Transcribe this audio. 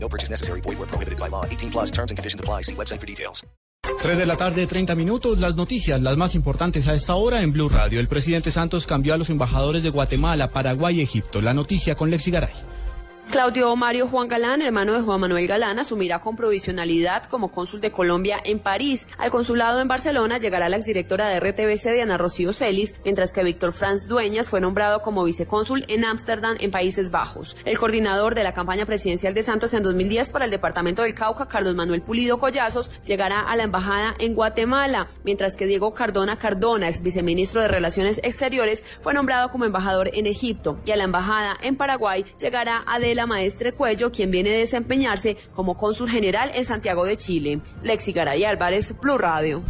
No purchase necessary. Void where prohibited by law. 18 plus terms and conditions apply. See website for details. 3 de la tarde, 30 minutos. Las noticias, las más importantes a esta hora en Blue Radio. El presidente Santos cambió a los embajadores de Guatemala, Paraguay y Egipto. La noticia con Lexi Garay. Claudio Mario Juan Galán, hermano de Juan Manuel Galán, asumirá con provisionalidad como cónsul de Colombia en París. Al consulado en Barcelona llegará la exdirectora de RTBC, Diana Rocío Celis, mientras que Víctor Franz Dueñas fue nombrado como vicecónsul en Ámsterdam, en Países Bajos. El coordinador de la campaña presidencial de Santos en 2010 para el departamento del Cauca, Carlos Manuel Pulido Collazos, llegará a la embajada en Guatemala, mientras que Diego Cardona Cardona, ex viceministro de Relaciones Exteriores, fue nombrado como embajador en Egipto. Y a la embajada en Paraguay llegará Adela Maestre Cuello, quien viene a desempeñarse como cónsul general en Santiago de Chile. Lexi Garay Álvarez, Blue Radio.